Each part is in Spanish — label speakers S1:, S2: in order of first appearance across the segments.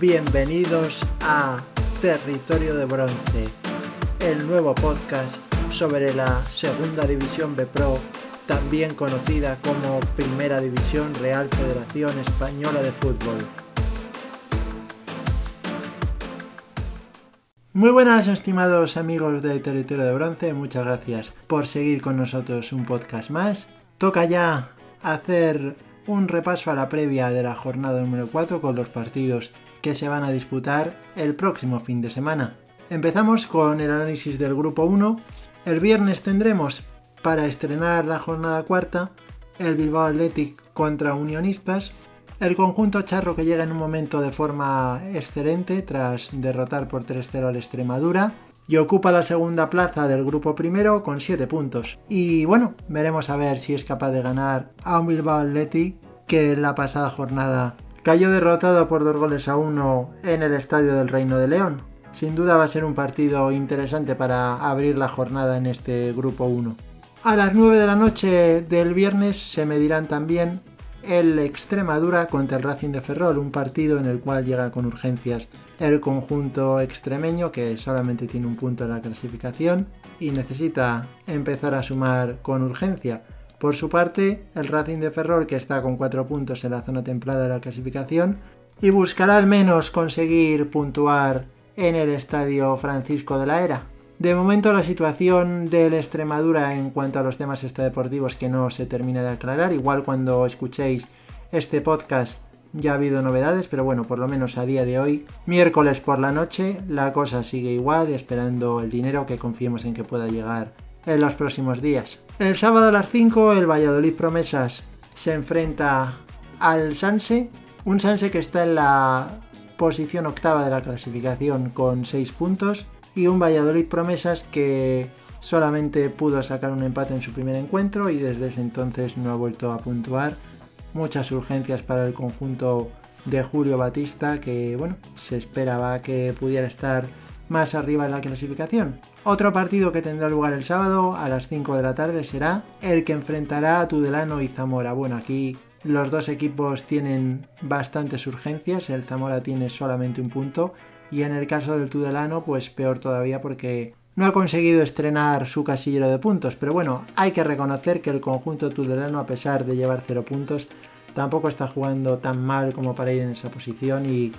S1: Bienvenidos a Territorio de Bronce, el nuevo podcast sobre la Segunda División B Pro, también conocida como Primera División Real Federación Española de Fútbol. Muy buenas estimados amigos de Territorio de Bronce, muchas gracias por seguir con nosotros un podcast más. Toca ya hacer un repaso a la previa de la jornada número 4 con los partidos que se van a disputar el próximo fin de semana. Empezamos con el análisis del grupo 1. El viernes tendremos para estrenar la jornada cuarta el Bilbao Athletic contra Unionistas, el conjunto charro que llega en un momento de forma excelente tras derrotar por 3-0 al Extremadura y ocupa la segunda plaza del grupo primero con 7 puntos. Y bueno, veremos a ver si es capaz de ganar a un Bilbao Athletic que en la pasada jornada cayó derrotado por 2 goles a 1 en el Estadio del Reino de León. Sin duda va a ser un partido interesante para abrir la jornada en este grupo 1. A las 9 de la noche del viernes se medirán también el Extremadura contra el Racing de Ferrol, un partido en el cual llega con urgencias el conjunto extremeño que solamente tiene un punto en la clasificación y necesita empezar a sumar con urgencia. Por su parte, el Racing de Ferrol, que está con 4 puntos en la zona templada de la clasificación, y buscará al menos conseguir puntuar en el estadio Francisco de la Era. De momento la situación del Extremadura en cuanto a los temas extradeportivos que no se termina de aclarar, igual cuando escuchéis este podcast ya ha habido novedades, pero bueno, por lo menos a día de hoy, miércoles por la noche, la cosa sigue igual, esperando el dinero que confiemos en que pueda llegar en los próximos días. El sábado a las 5 el Valladolid Promesas se enfrenta al Sanse, un Sanse que está en la posición octava de la clasificación con 6 puntos y un Valladolid Promesas que solamente pudo sacar un empate en su primer encuentro y desde ese entonces no ha vuelto a puntuar. Muchas urgencias para el conjunto de Julio Batista que bueno, se esperaba que pudiera estar más arriba en la clasificación. Otro partido que tendrá lugar el sábado a las 5 de la tarde será el que enfrentará a Tudelano y Zamora. Bueno, aquí los dos equipos tienen bastantes urgencias, el Zamora tiene solamente un punto y en el caso del Tudelano, pues peor todavía porque no ha conseguido estrenar su casillero de puntos. Pero bueno, hay que reconocer que el conjunto tudelano, a pesar de llevar cero puntos, tampoco está jugando tan mal como para ir en esa posición y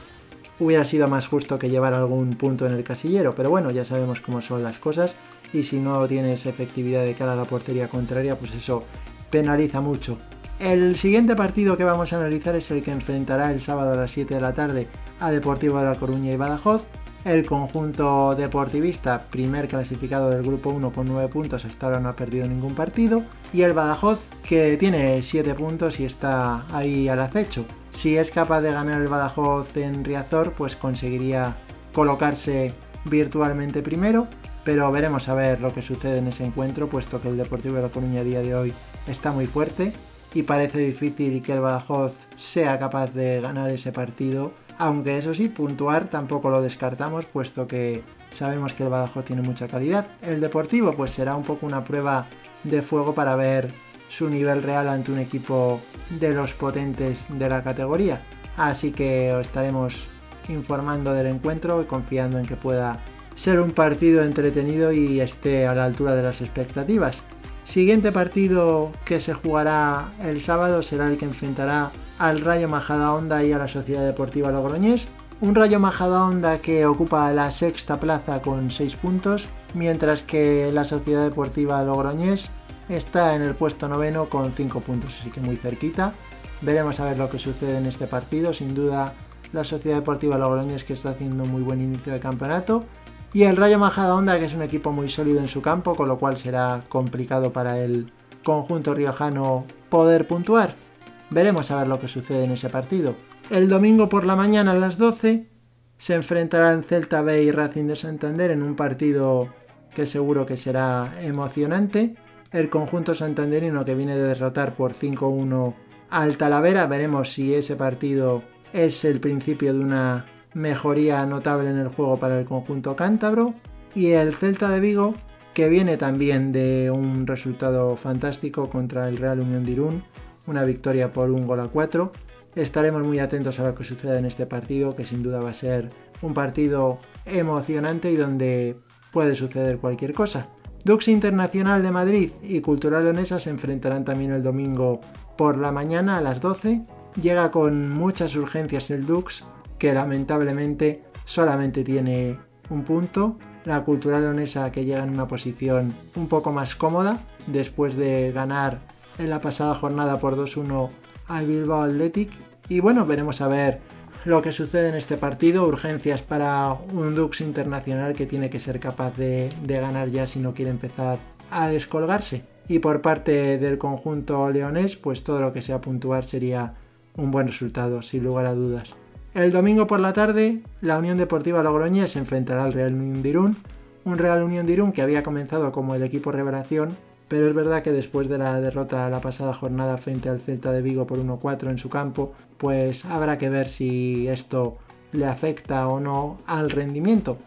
S1: hubiera sido más justo que llevar algún punto en el casillero. Pero bueno, ya sabemos cómo son las cosas y si no tienes efectividad de cara a la portería contraria, pues eso penaliza mucho. El siguiente partido que vamos a analizar es el que enfrentará el sábado a las 7 de la tarde a Deportivo de La Coruña y Badajoz. El conjunto deportivista, primer clasificado del grupo 1 con 9 puntos, hasta ahora no ha perdido ningún partido. Y el Badajoz, que tiene 7 puntos y está ahí al acecho. Si es capaz de ganar el Badajoz en Riazor, pues conseguiría colocarse virtualmente primero. Pero veremos a ver lo que sucede en ese encuentro, puesto que el Deportivo de La Coruña a día de hoy está muy fuerte y parece difícil que el Badajoz sea capaz de ganar ese partido, aunque eso sí, puntuar tampoco lo descartamos, puesto que sabemos que el Badajoz tiene mucha calidad. El Deportivo pues será un poco una prueba de fuego para ver su nivel real ante un equipo de los potentes de la categoría. Así que estaremos informando del encuentro y confiando en que pueda ser un partido entretenido y esté a la altura de las expectativas. Siguiente partido que se jugará el sábado será el que enfrentará al Rayo Majadahonda y a la Sociedad Deportiva Logroñés. Un Rayo Majadahonda que ocupa la sexta plaza con 6 puntos, mientras que la Sociedad Deportiva Logroñés está en el puesto noveno con 5 puntos, así que muy cerquita. Veremos a ver lo que sucede en este partido. Sin duda, la Sociedad Deportiva Logroñés que está haciendo un muy buen inicio de campeonato y el Rayo Majadahonda, que es un equipo muy sólido en su campo, con lo cual será complicado para el conjunto riojano poder puntuar. Veremos a ver lo que sucede en ese partido. El domingo por la mañana a las 12 se enfrentarán Celta B y Racing de Santander en un partido que seguro que será emocionante. El conjunto santanderino que viene de derrotar por 5-1 al Talavera, veremos si ese partido es el principio de una mejoría notable en el juego para el conjunto cántabro. Y el Celta de Vigo, que viene también de un resultado fantástico contra el Real Unión de Irún, una victoria por un gol a 4. estaremos muy atentos a lo que suceda en este partido, que sin duda va a ser un partido emocionante y donde puede suceder cualquier cosa. Dux Internacional de Madrid y Cultural Leonesa se enfrentarán también el domingo por la mañana a las 12. Llega con muchas urgencias el Dux, que lamentablemente solamente tiene un punto. La Cultural Leonesa que llega en una posición un poco más cómoda después de ganar en la pasada jornada por 2-1 al Bilbao Athletic. Y bueno, veremos a ver lo que sucede en este partido, urgencias para un Dux internacional que tiene que ser capaz de, ganar ya si no quiere empezar a descolgarse. Y por parte del conjunto leonés, pues todo lo que sea puntuar sería un buen resultado, sin lugar a dudas. El domingo por la tarde, la Unión Deportiva Logroñés se enfrentará al Real Unión de Irún, un Real Unión de Irún que había comenzado como el equipo revelación pero es verdad que después de la derrota la pasada jornada frente al Celta de Vigo por 1-4 en su campo, pues habrá que ver si esto le afecta o no al rendimiento.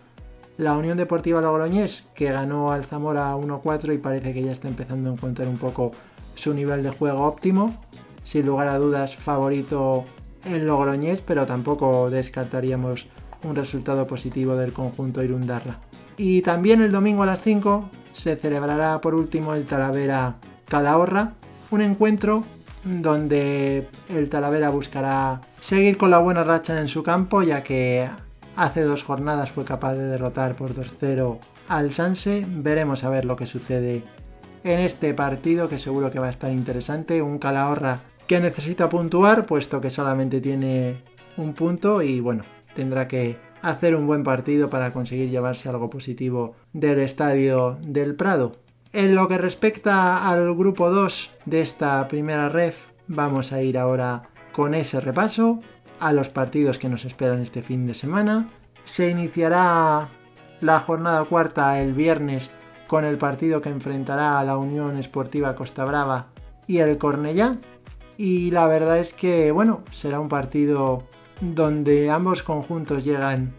S1: La Unión Deportiva Logroñés, que ganó al Zamora 1-4 y parece que ya está empezando a encontrar un poco su nivel de juego óptimo. Sin lugar a dudas, favorito el Logroñés, pero tampoco descartaríamos un resultado positivo del conjunto Irundarra. Y también el domingo a las 5 se celebrará por último el Talavera Calahorra, un encuentro donde el Talavera buscará seguir con la buena racha en su campo, ya que hace dos jornadas fue capaz de derrotar por 2-0 al Sanse. Veremos a ver lo que sucede en este partido, que seguro que va a estar interesante. Un Calahorra que necesita puntuar, puesto que solamente tiene un punto y bueno, tendrá que hacer un buen partido para conseguir llevarse algo positivo del estadio del Prado. En lo que respecta al grupo 2 de esta primera ref, vamos a ir ahora con ese repaso a los partidos que nos esperan este fin de semana. Se iniciará la jornada cuarta el viernes con el partido que enfrentará a la Unión Esportiva Costa Brava y el Cornellá. Y la verdad es que, bueno, será un partido donde ambos conjuntos llegan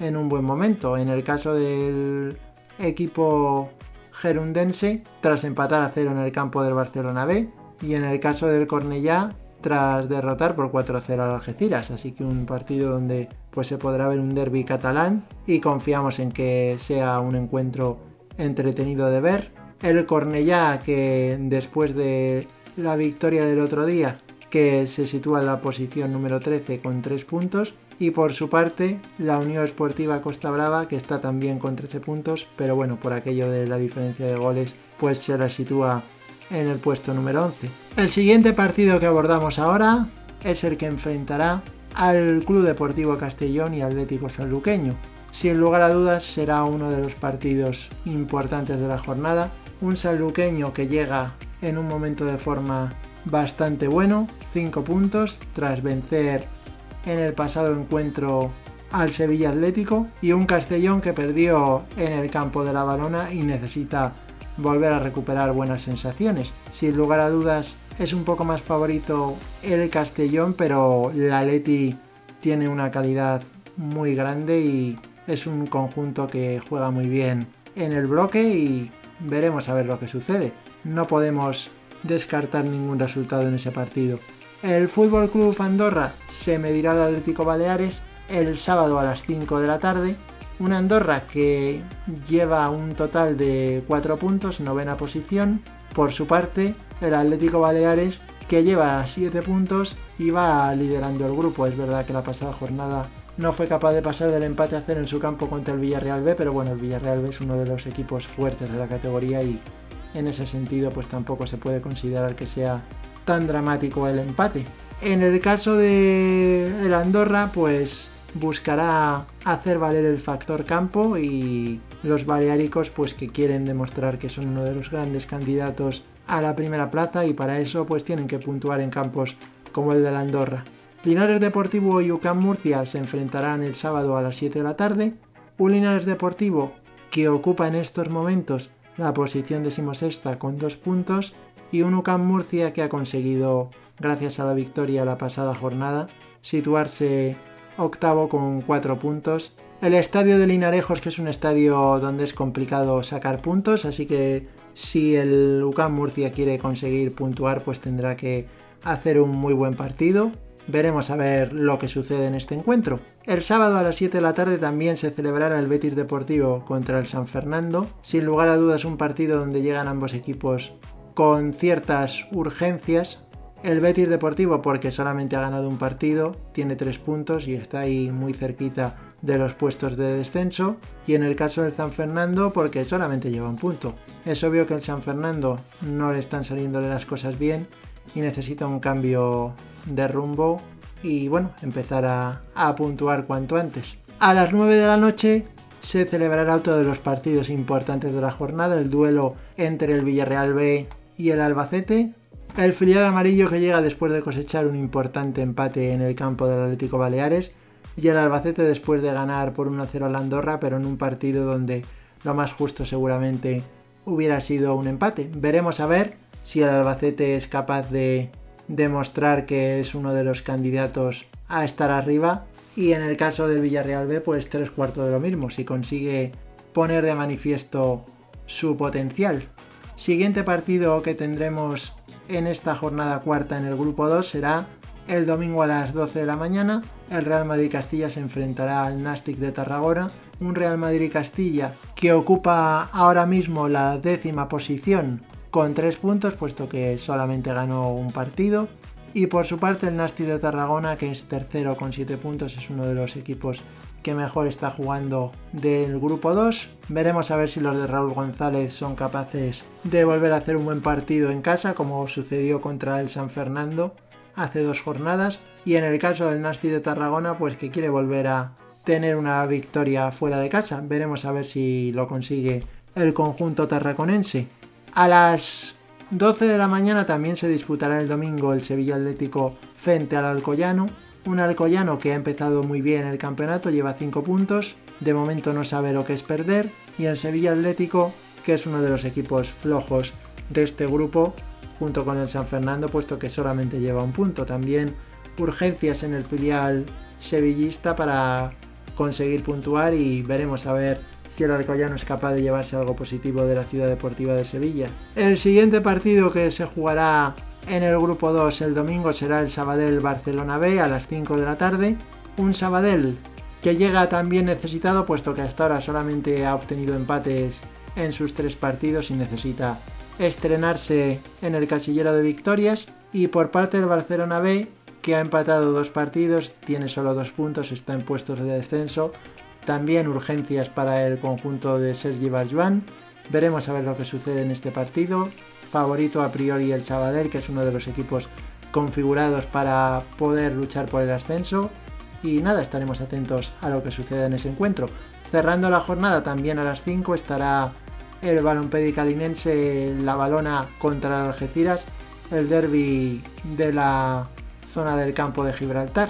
S1: en un buen momento. En el caso del equipo gerundense, tras empatar a cero en el campo del Barcelona B, y en el caso del Cornellá, tras derrotar por 4-0 al Algeciras. Así que un partido donde pues, se podrá ver un derby catalán y confiamos en que sea un encuentro entretenido de ver. El Cornellá, que después de la victoria del otro día, que se sitúa en la posición número 13 con 3 puntos. Y por su parte, la Unión Esportiva Costa Brava, que está también con 13 puntos, pero bueno, por aquello de la diferencia de goles, pues se la sitúa en el puesto número 11. El siguiente partido que abordamos ahora es el que enfrentará al Club Deportivo Castellón y Atlético Sanluqueño. Sin lugar a dudas será uno de los partidos importantes de la jornada. Un sanluqueño que llega en un momento de forma bastante bueno, 5 puntos tras vencer en el pasado encuentro al Sevilla Atlético y un Castellón que perdió en el campo de la balona y necesita volver a recuperar buenas sensaciones. Sin lugar a dudas es un poco más favorito el Castellón, pero la Atleti tiene una calidad muy grande y es un conjunto que juega muy bien en el bloque y veremos a ver lo que sucede. No podemos descartar ningún resultado en ese partido. El Fútbol Club Andorra se medirá al Atlético Baleares el sábado a las 5 de la tarde. Una Andorra que lleva un total de 4 puntos, novena posición. Por su parte, el Atlético Baleares que lleva 7 puntos y va liderando el grupo. Es verdad que la pasada jornada no fue capaz de pasar del empate a cero en su campo contra el Villarreal B, pero bueno, el Villarreal B es uno de los equipos fuertes de la categoría y en ese sentido pues tampoco se puede considerar que sea tan dramático el empate. En el caso de el Andorra pues buscará hacer valer el factor campo y los baleáricos pues que quieren demostrar que son uno de los grandes candidatos a la primera plaza y para eso pues tienen que puntuar en campos como el de la Andorra. Linares Deportivo y UCAM Murcia se enfrentarán el sábado a las 7 de la tarde. Un Linares Deportivo que ocupa en estos momentos la posición decimosexta con dos puntos y un UCAM Murcia que ha conseguido, gracias a la victoria la pasada jornada, situarse octavo con cuatro puntos. El estadio de Linarejos, que es un estadio donde es complicado sacar puntos, así que si el UCAM Murcia quiere conseguir puntuar, pues tendrá que hacer un muy buen partido. Veremos a ver lo que sucede en este encuentro. El sábado a las 7 de la tarde también se celebrará el Betis Deportivo contra el San Fernando. Sin lugar a dudas un partido donde llegan ambos equipos con ciertas urgencias. El Betis Deportivo porque solamente ha ganado un partido, tiene 3 puntos y está ahí muy cerquita de los puestos de descenso. Y en el caso del San Fernando porque solamente lleva un punto. Es obvio que el San Fernando no le están saliéndole las cosas bien y necesita un cambio de rumbo y bueno, empezar a, puntuar cuanto antes. A las 9 de la noche se celebrará otro de los partidos importantes de la jornada, el duelo entre el Villarreal B y el Albacete. El filial amarillo que llega después de cosechar un importante empate en el campo del Atlético Baleares y el Albacete después de ganar por 1-0 a la Andorra, pero en un partido donde lo más justo seguramente hubiera sido un empate. Veremos a ver si el Albacete es capaz de demostrar que es uno de los candidatos a estar arriba. Y en el caso del Villarreal B, pues tres cuartos de lo mismo, si consigue poner de manifiesto su potencial. Siguiente partido que tendremos en esta jornada cuarta en el grupo 2 será el domingo a las 12 de la mañana. El Real Madrid Castilla se enfrentará al Nastic de Tarragona. Un Real Madrid Castilla que ocupa ahora mismo la décima posición con 3 puntos, puesto que solamente ganó un partido. Y por su parte el Nasti de Tarragona, que es tercero con 7 puntos, es uno de los equipos que mejor está jugando del grupo 2. Veremos a ver si los de Raúl González son capaces de volver a hacer un buen partido en casa, como sucedió contra el San Fernando hace dos jornadas. Y en el caso del Nasti de Tarragona, pues que quiere volver a tener una victoria fuera de casa. Veremos a ver si lo consigue el conjunto tarraconense. A las 12 de la mañana también se disputará el domingo el Sevilla Atlético frente al Alcoyano. Un Alcoyano que ha empezado muy bien el campeonato, lleva 5 puntos, de momento no sabe lo que es perder. Y el Sevilla Atlético, que es uno de los equipos flojos de este grupo, junto con el San Fernando, puesto que solamente lleva un punto. También urgencias en el filial sevillista para conseguir puntuar y veremos a ver si el Alcoyano es capaz de llevarse algo positivo de la Ciudad Deportiva de Sevilla. El siguiente partido que se jugará en el grupo 2 el domingo será el Sabadell Barcelona B a las 5 de la tarde. Un Sabadell que llega también necesitado puesto que hasta ahora solamente ha obtenido empates en sus tres partidos y necesita estrenarse en el casillero de victorias. Y por parte del Barcelona B, que ha empatado dos partidos, tiene solo dos puntos, está en puestos de descenso, también urgencias para el conjunto de Sergi Barjuan. Veremos a ver lo que sucede en este partido. Favorito a priori el Sabadell, que es uno de los equipos configurados para poder luchar por el ascenso. Y nada, estaremos atentos a lo que suceda en ese encuentro. Cerrando la jornada también a las 5 estará el Balompedi Calinense, la balona contra el Algeciras, el derby de la zona del campo de Gibraltar.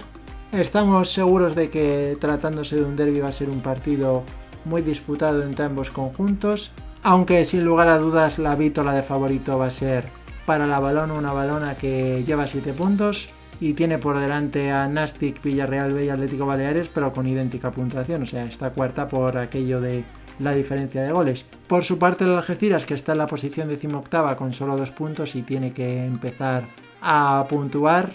S1: Estamos seguros de que tratándose de un derby va a ser un partido muy disputado entre ambos conjuntos, aunque sin lugar a dudas la vítola de favorito va a ser para la balona, una balona que lleva 7 puntos y tiene por delante a Nastic, Villarreal B y Atlético Baleares, pero con idéntica puntuación, o sea, está cuarta por aquello de la diferencia de goles. Por su parte el Algeciras, que está en la posición decimoctava con solo dos puntos y tiene que empezar a puntuar,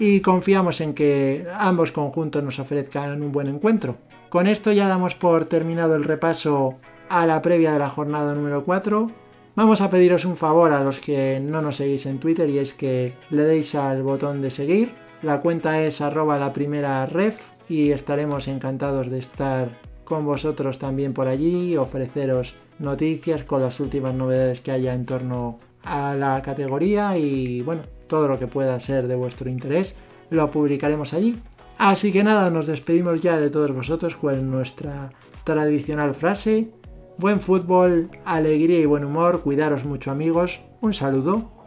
S1: y confiamos en que ambos conjuntos nos ofrezcan un buen encuentro. Con esto ya damos por terminado el repaso a la previa de la jornada número 4. Vamos a pediros un favor a los que no nos seguís en Twitter y es que le deis al botón de seguir. La cuenta es arroba la primera ref y estaremos encantados de estar con vosotros también por allí, ofreceros noticias con las últimas novedades que haya en torno a la categoría y bueno, todo lo que pueda ser de vuestro interés lo publicaremos allí. Así que nada, nos despedimos ya de todos vosotros con nuestra tradicional frase. Buen fútbol, alegría y buen humor, cuidaros mucho amigos, un saludo.